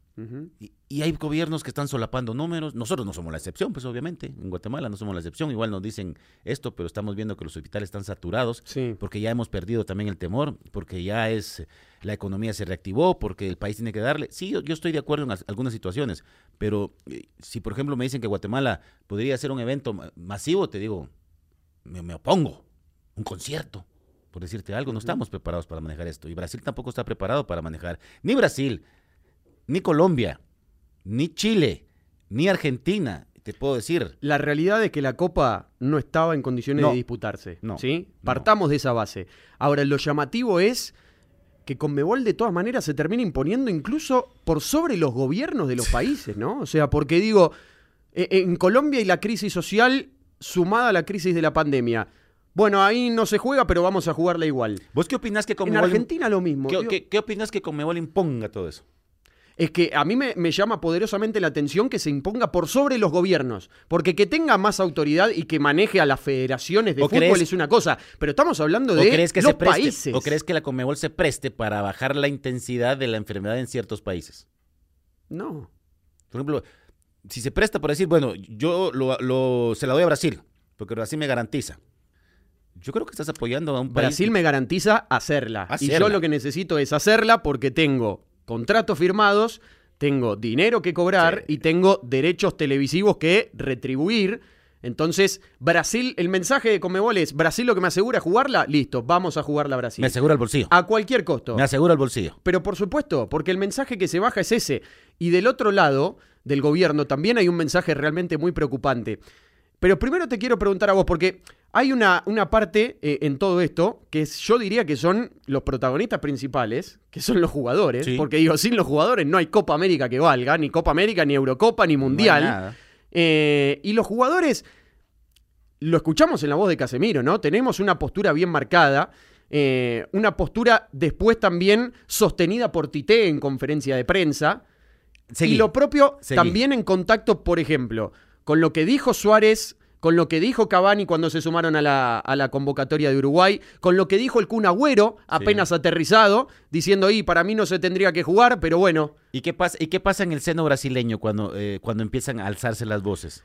Y, hay gobiernos que están solapando números. Nosotros no somos la excepción, pues obviamente. En Guatemala no somos la excepción. Igual nos dicen esto, pero estamos viendo que los hospitales están saturados. Porque ya hemos perdido también el temor, porque ya es la economía se reactivó, porque el país tiene que darle. Sí, yo, estoy de acuerdo en algunas situaciones, pero eh, si por ejemplo me dicen que Guatemala podría ser un evento masivo, te digo, me opongo un concierto, por decirte algo. No estamos preparados para manejar esto. Y Brasil tampoco está preparado para manejar. Ni Brasil, ni Colombia, ni Chile, ni Argentina. Te puedo decir. La realidad es que la Copa no estaba en condiciones de disputarse. No, ¿sí? Partamos de esa base. Ahora, lo llamativo es que Conmebol de todas maneras se termina imponiendo incluso por sobre los gobiernos de los países, ¿no? O sea, porque digo, e, en Colombia y la crisis social sumada a la crisis de la pandemia, bueno, ahí no se juega, pero vamos a jugarla igual. ¿Vos qué opinás que Conmebol... En Argentina lo mismo. ¿Qué, qué, opinás que Conmebol imponga todo eso? Es que a mí me, llama poderosamente la atención que se imponga por sobre los gobiernos. Porque que tenga más autoridad y que maneje a las federaciones de fútbol es una cosa. Pero estamos hablando de crees que los países. ¿O crees que la Conmebol se preste para bajar la intensidad de la enfermedad en ciertos países? No. Por ejemplo, si se presta por decir, bueno, yo lo, se la doy a Brasil, porque Brasil me garantiza. Yo creo que estás apoyando a un país. Brasil me garantiza hacerla. Y yo Hacerla. lo que necesito es hacerla porque tengo contratos firmados, tengo dinero que cobrar Sí. y tengo derechos televisivos que retribuir. Entonces, Brasil, el mensaje de Comebol es, Brasil lo que me asegura es jugarla, listo, vamos a jugarla a Brasil. Me asegura el bolsillo. A cualquier costo. Me asegura el bolsillo. Pero por supuesto, porque el mensaje que se baja es ese. Y del otro lado del gobierno también hay un mensaje realmente muy preocupante. Pero primero te quiero preguntar a vos, porque hay una, una parte eh, en todo esto que es- yo diría que son los protagonistas principales, que son los jugadores. Sí. Porque digo, sin los jugadores no hay Copa América que valga, ni Copa América, ni Eurocopa, ni Mundial. No. Eh, y los jugadores, lo escuchamos en la voz de Casemiro, ¿no? Tenemos una postura bien marcada, eh, una postura después también sostenida por Tite en conferencia de prensa. Seguí. Y lo propio Seguí. también en contacto, por ejemplo, con lo que dijo Suárez, con lo que dijo Cavani cuando se sumaron a la, a la convocatoria de Uruguay, con lo que dijo el Kun Agüero apenas aterrizado, diciendo, y para mí no se tendría que jugar, pero bueno, ¿Y qué pasa, y qué pasa en el seno brasileño cuando, eh, cuando empiezan a alzarse las voces?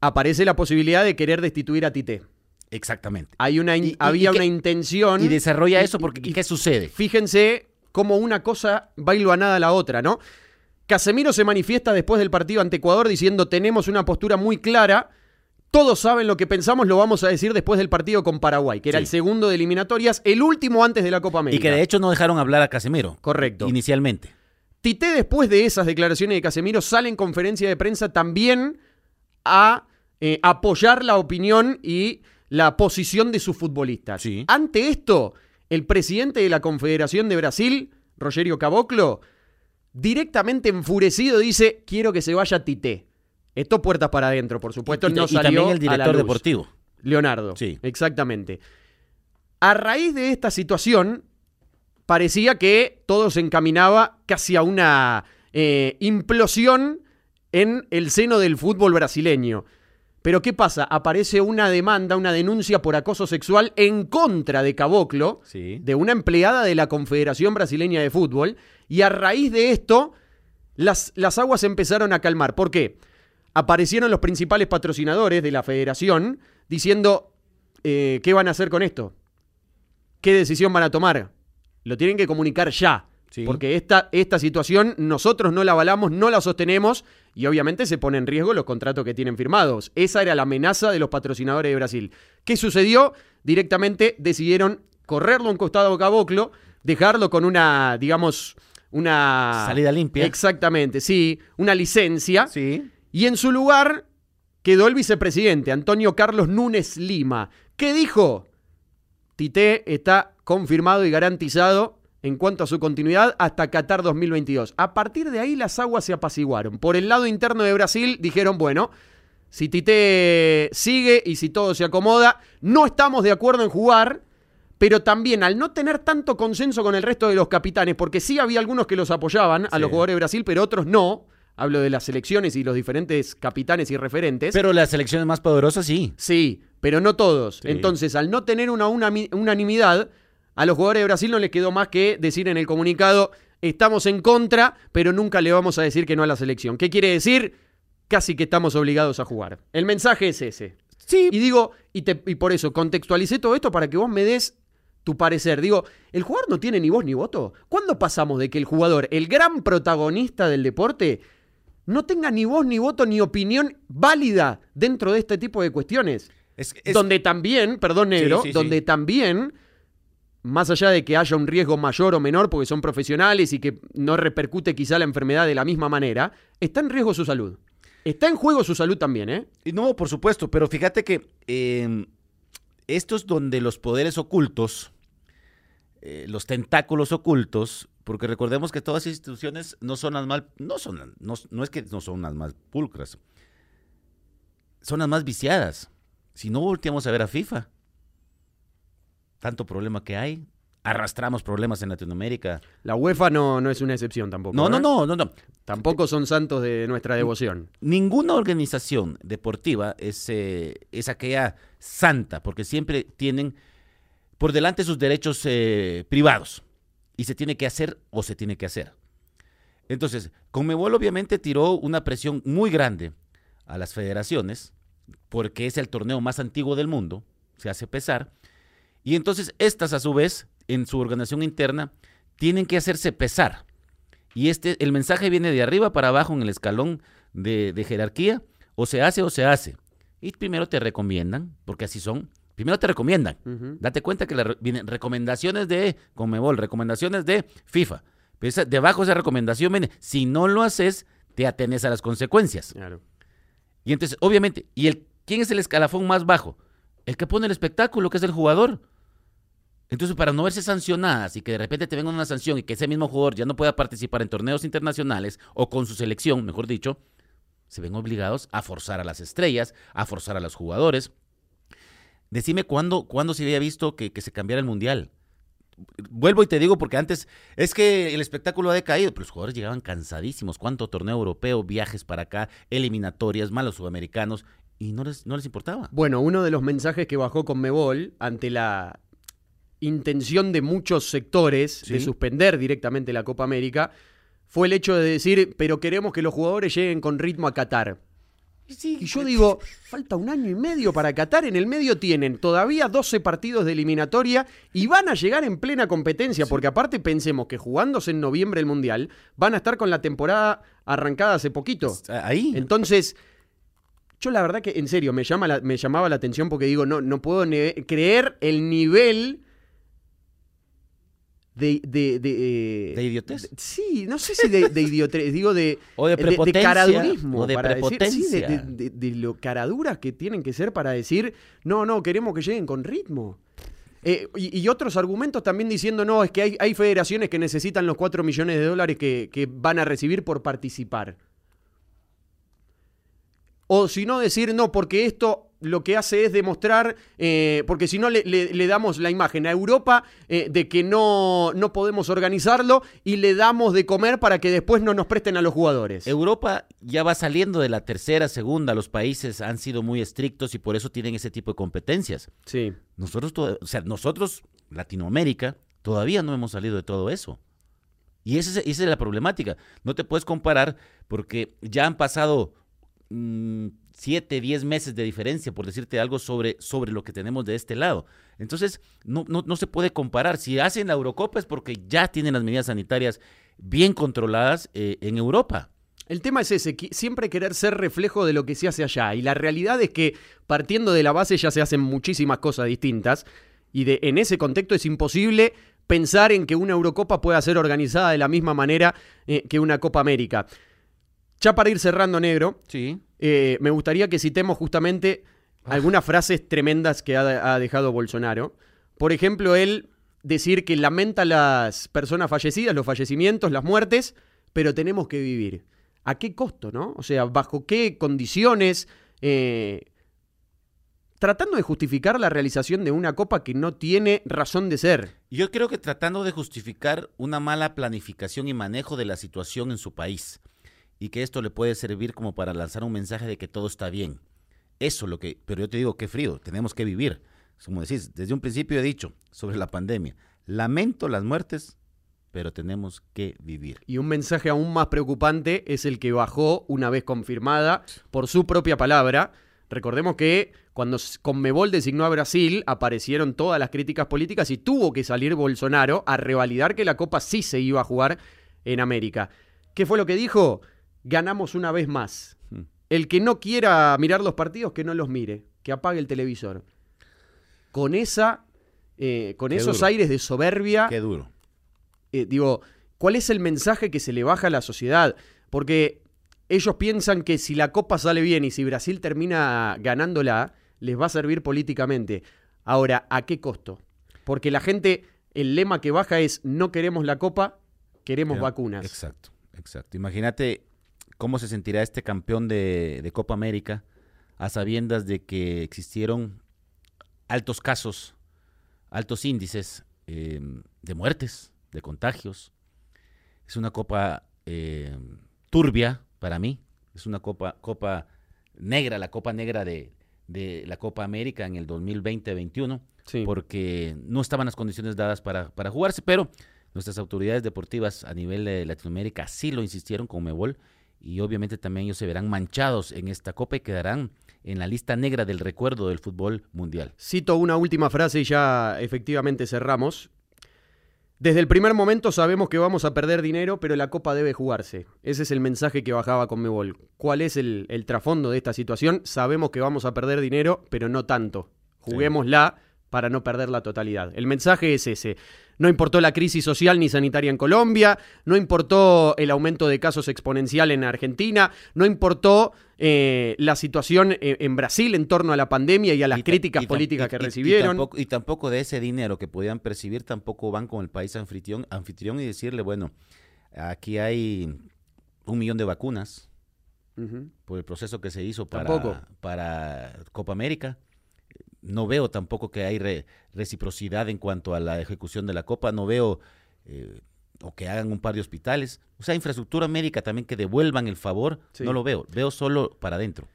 aparece la posibilidad de querer destituir a Tite. Exactamente. Hay una Y- había y que- una intención. Y desarrolla eso porque y- ¿qué sucede? Fíjense cómo una cosa va hilvanada a la otra, ¿no? Casemiro se manifiesta después del partido ante Ecuador diciendo tenemos una postura muy clara. Todos saben lo que pensamos, lo vamos a decir después del partido con Paraguay, que era Sí. el segundo de eliminatorias, el último antes de la Copa América. Y que de hecho no dejaron hablar a Casemiro. Correcto. Inicialmente. Tite, después de esas declaraciones de Casemiro, sale en conferencia de prensa también a eh, apoyar la opinión y la posición de sus futbolistas. Sí. Ante esto, el presidente de la Confederación de Brasil, Rogerio Caboclo, directamente enfurecido dice: Quiero que se vaya Tite. Esto puertas para adentro, por supuesto, y, no y salió también el a la director luz. deportivo. Leonardo. Sí. Exactamente. A raíz de esta situación, parecía que todo se encaminaba casi a una eh, implosión en el seno del fútbol brasileño. Pero ¿qué pasa? Aparece una demanda, una denuncia por acoso sexual en contra de Caboclo, Sí. de una empleada de la Confederación Brasileña de Fútbol, y a raíz de esto, las, las aguas empezaron a calmar. ¿Por qué? Aparecieron los principales patrocinadores de la federación diciendo, eh, ¿qué van a hacer con esto? ¿Qué decisión van a tomar? Lo tienen que comunicar ya. Sí. Porque esta, esta situación nosotros no la avalamos, no la sostenemos y obviamente se pone en riesgo los contratos que tienen firmados. Esa era la amenaza de los patrocinadores de Brasil. ¿Qué sucedió? Directamente decidieron correrlo a un costado de Caboclo, dejarlo con una, digamos, una... Salida limpia. Exactamente, sí, una licencia. Sí. Y en su lugar quedó el vicepresidente, Antonio Carlos Núñez Lima. ¿Qué dijo? Tite está confirmado y garantizado en cuanto a su continuidad hasta Qatar 2022. A partir de ahí las aguas se apaciguaron. Por el lado interno de Brasil dijeron, bueno, si Tite sigue y si todo se acomoda, no estamos de acuerdo en jugar, pero también al no tener tanto consenso con el resto de los capitanes, porque sí había algunos que los apoyaban a Sí. los jugadores de Brasil, pero otros no. Hablo de las selecciones y los diferentes capitanes y referentes. Pero las selecciones más poderosas sí. Sí, pero no todos. Sí. Entonces, al no tener una, unanimidad, a los jugadores de Brasil no les quedó más que decir en el comunicado, estamos en contra, pero nunca le vamos a decir que no a la selección. ¿Qué quiere decir? Casi que estamos obligados a jugar. El mensaje es ese. Sí. Y digo, y, te- y por eso contextualicé todo esto para que vos me des tu parecer. Digo, ¿el jugador no tiene ni voz ni voto? ¿Cuándo pasamos de que el jugador, el gran protagonista del deporte, no tenga ni voz ni voto ni opinión válida dentro de este tipo de cuestiones? Es, es- donde también, perdón negro, Sí, sí, donde sí. también, más allá de que haya un riesgo mayor o menor porque son profesionales y que no repercute quizá la enfermedad de la misma manera, está en riesgo su salud. Está en juego su salud también, ¿eh? No, por supuesto, pero fíjate que eh, esto es donde los poderes ocultos, eh, los tentáculos ocultos, porque recordemos que todas las instituciones no son las más, no son, no, no es que no son las más pulcras, son las más viciadas. Si no volteamos a ver a FIFA, tanto problema que hay, arrastramos problemas en Latinoamérica. La UEFA no, no es una excepción tampoco. No, no, no, no, no. Tampoco son santos de nuestra devoción. Ninguna organización deportiva es, eh, es aquella santa, porque siempre tienen por delante sus derechos eh, privados. Y se tiene que hacer o se tiene que hacer. Entonces, Conmebol obviamente tiró una presión muy grande a las federaciones, porque es el torneo más antiguo del mundo, se hace pesar. Y entonces estas a su vez, en su organización interna, tienen que hacerse pesar. Y este, el mensaje viene de arriba para abajo en el escalón de, jerarquía, o se hace o se hace. Y primero te recomiendan, porque así son, primero te recomiendan. Date cuenta que vienen recomendaciones de Conmebol, recomendaciones de FIFA. Pero debajo de esa recomendación viene, si no lo haces, te atenes a las consecuencias. Claro. Y entonces, obviamente, ¿y el, quién es el escalafón más bajo? El que pone el espectáculo, que es el jugador. Entonces, para no verse sancionadas y que de repente te venga una sanción y que ese mismo jugador ya no pueda participar en torneos internacionales o con su selección, mejor dicho, se ven obligados a forzar a las estrellas, a forzar a los jugadores. Decime cuándo, se había visto que, que se cambiara el mundial. Vuelvo y te digo porque antes es que el espectáculo ha decaído, pero los jugadores llegaban cansadísimos. ¿Cuánto torneo europeo, viajes para acá, eliminatorias, malos sudamericanos? Y no les, no les importaba. Bueno, uno de los mensajes que bajó con Mebol ante la intención de muchos sectores de suspender directamente la Copa América fue el hecho de decir, pero queremos que los jugadores lleguen con ritmo a Qatar. y yo digo, *laughs* falta un año y medio para Qatar, en el medio tienen todavía 12 partidos de eliminatoria y van a llegar en plena competencia, porque aparte pensemos que jugándose en noviembre el Mundial, van a estar con la temporada arrancada hace poquito. Ahí. Entonces, yo la verdad que en serio me, llama me llamaba la atención porque digo, no, no puedo creer el nivel de... ¿De, de, eh, idiotez? sí, no sé si de, idiotez, *laughs* digo de... O de prepotencia. De, caradurismo. O de prepotencia. de, lo caraduras que tienen que ser para decir, no, no, queremos que lleguen con ritmo. Eh, y, otros argumentos también diciendo, no, es que hay, hay federaciones que necesitan los 4 millones de dólares que, que van a recibir por participar. O si no, decir, no, porque esto lo que hace es demostrar, eh, porque si no le, damos la imagen a Europa eh, de que no, no podemos organizarlo y le damos de comer para que después no nos presten a los jugadores. Europa ya va saliendo de la tercera, segunda, los países han sido muy estrictos y por eso tienen ese tipo de competencias. Sí. Nosotros, o sea, nosotros, Latinoamérica, todavía no hemos salido de todo eso. Y esa es, esa es la problemática. No te puedes comparar porque ya han pasado Mm, siete, diez meses de diferencia, por decirte algo sobre, sobre lo que tenemos de este lado. Entonces, no, no, se puede comparar. Si hacen la Eurocopa es porque ya tienen las medidas sanitarias bien controladas eh, en Europa. El tema es ese, siempre querer ser reflejo de lo que se hace allá. Y la realidad es que partiendo de la base ya se hacen muchísimas cosas distintas. Y de, en ese contexto es imposible pensar en que una Eurocopa pueda ser organizada de la misma manera eh, que una Copa América. Ya para ir cerrando, negro, sí. Eh, me gustaría que citemos justamente algunas frases tremendas que ha, dejado Bolsonaro. Por ejemplo, él decir que lamenta las personas fallecidas, los fallecimientos, las muertes, pero tenemos que vivir. ¿A qué costo, no? O sea, ¿bajo qué condiciones? Eh, tratando de justificar la realización de una copa que no tiene razón de ser. Yo creo que tratando de justificar una mala planificación y manejo de la situación en su país y que esto le puede servir como para lanzar un mensaje de que todo está bien. Eso lo que, pero yo te digo, qué frío, tenemos que vivir. Como decís, desde un principio he dicho sobre la pandemia, lamento las muertes, pero tenemos que vivir. Y un mensaje aún más preocupante es el que bajó una vez confirmada por su propia palabra. Recordemos que cuando Conmebol designó a Brasil, aparecieron todas las críticas políticas y tuvo que salir Bolsonaro a revalidar que la Copa sí se iba a jugar en América. ¿Qué fue lo que dijo? Ganamos una vez más. Hmm. El que no quiera mirar los partidos, que no los mire, que apague el televisor. Con esa, eh, con esos aires de soberbia. Qué duro. Eh, digo, ¿cuál es el mensaje que se le baja a la sociedad? Porque ellos piensan que si la copa sale bien y si Brasil termina ganándola, les va a servir políticamente. Ahora, ¿a qué costo? Porque la gente, el lema que baja es no queremos la copa, queremos vacunas. Exacto, exacto. Imagínate ¿Cómo se sentirá este campeón de, Copa América a sabiendas de que existieron altos casos, altos índices em, de muertes, de contagios? Es una copa em, turbia para mí, es una copa, copa negra, la copa negra de, la Copa América en el 2020-21, porque no estaban las condiciones dadas para, para, jugarse, pero nuestras autoridades deportivas a nivel de Latinoamérica sí lo insistieron con Mebol y obviamente también ellos se verán manchados en esta copa y quedarán en la lista negra del recuerdo del fútbol mundial. Cito una última frase y ya efectivamente cerramos. Desde el primer momento sabemos que vamos a perder dinero, pero la copa debe jugarse. Ese es el mensaje que bajaba con Mebol. ¿Cuál es el, el trasfondo de esta situación? Sabemos que vamos a perder dinero, pero no tanto. Juguémosla para no perder la totalidad. El mensaje es ese. No importó la crisis social ni sanitaria en Colombia, no importó el aumento de casos exponencial en Argentina, no importó eh, la situación en, en, Brasil en torno a la pandemia y a las Y críticas políticas que recibieron. Y tampoco, y tampoco de ese dinero que podían percibir, tampoco van con el país anfitrión, anfitrión y decirle, bueno, aquí hay un millón de vacunas por el proceso que se hizo Tampoco. para Copa América. No veo tampoco que hay re- reciprocidad en cuanto a la ejecución de la Copa. No veo eh, o que hagan un par de hospitales. O sea, infraestructura médica también que devuelvan el favor. Sí. No lo veo. Veo solo para adentro.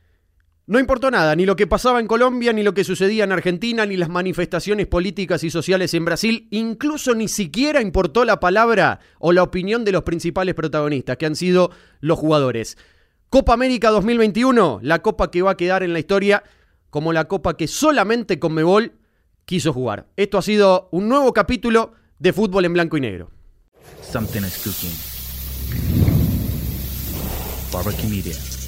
No importó nada, ni lo que pasaba en Colombia, ni lo que sucedía en Argentina, ni las manifestaciones políticas y sociales en Brasil, incluso ni siquiera importó la palabra o la opinión de los principales protagonistas, que han sido los jugadores. Copa América 2021, la copa que va a quedar en la historia como la copa que solamente Conmebol quiso jugar. Esto ha sido un nuevo capítulo de Fútbol en Blanco y Negro. Something is cooking. Barbecue Media.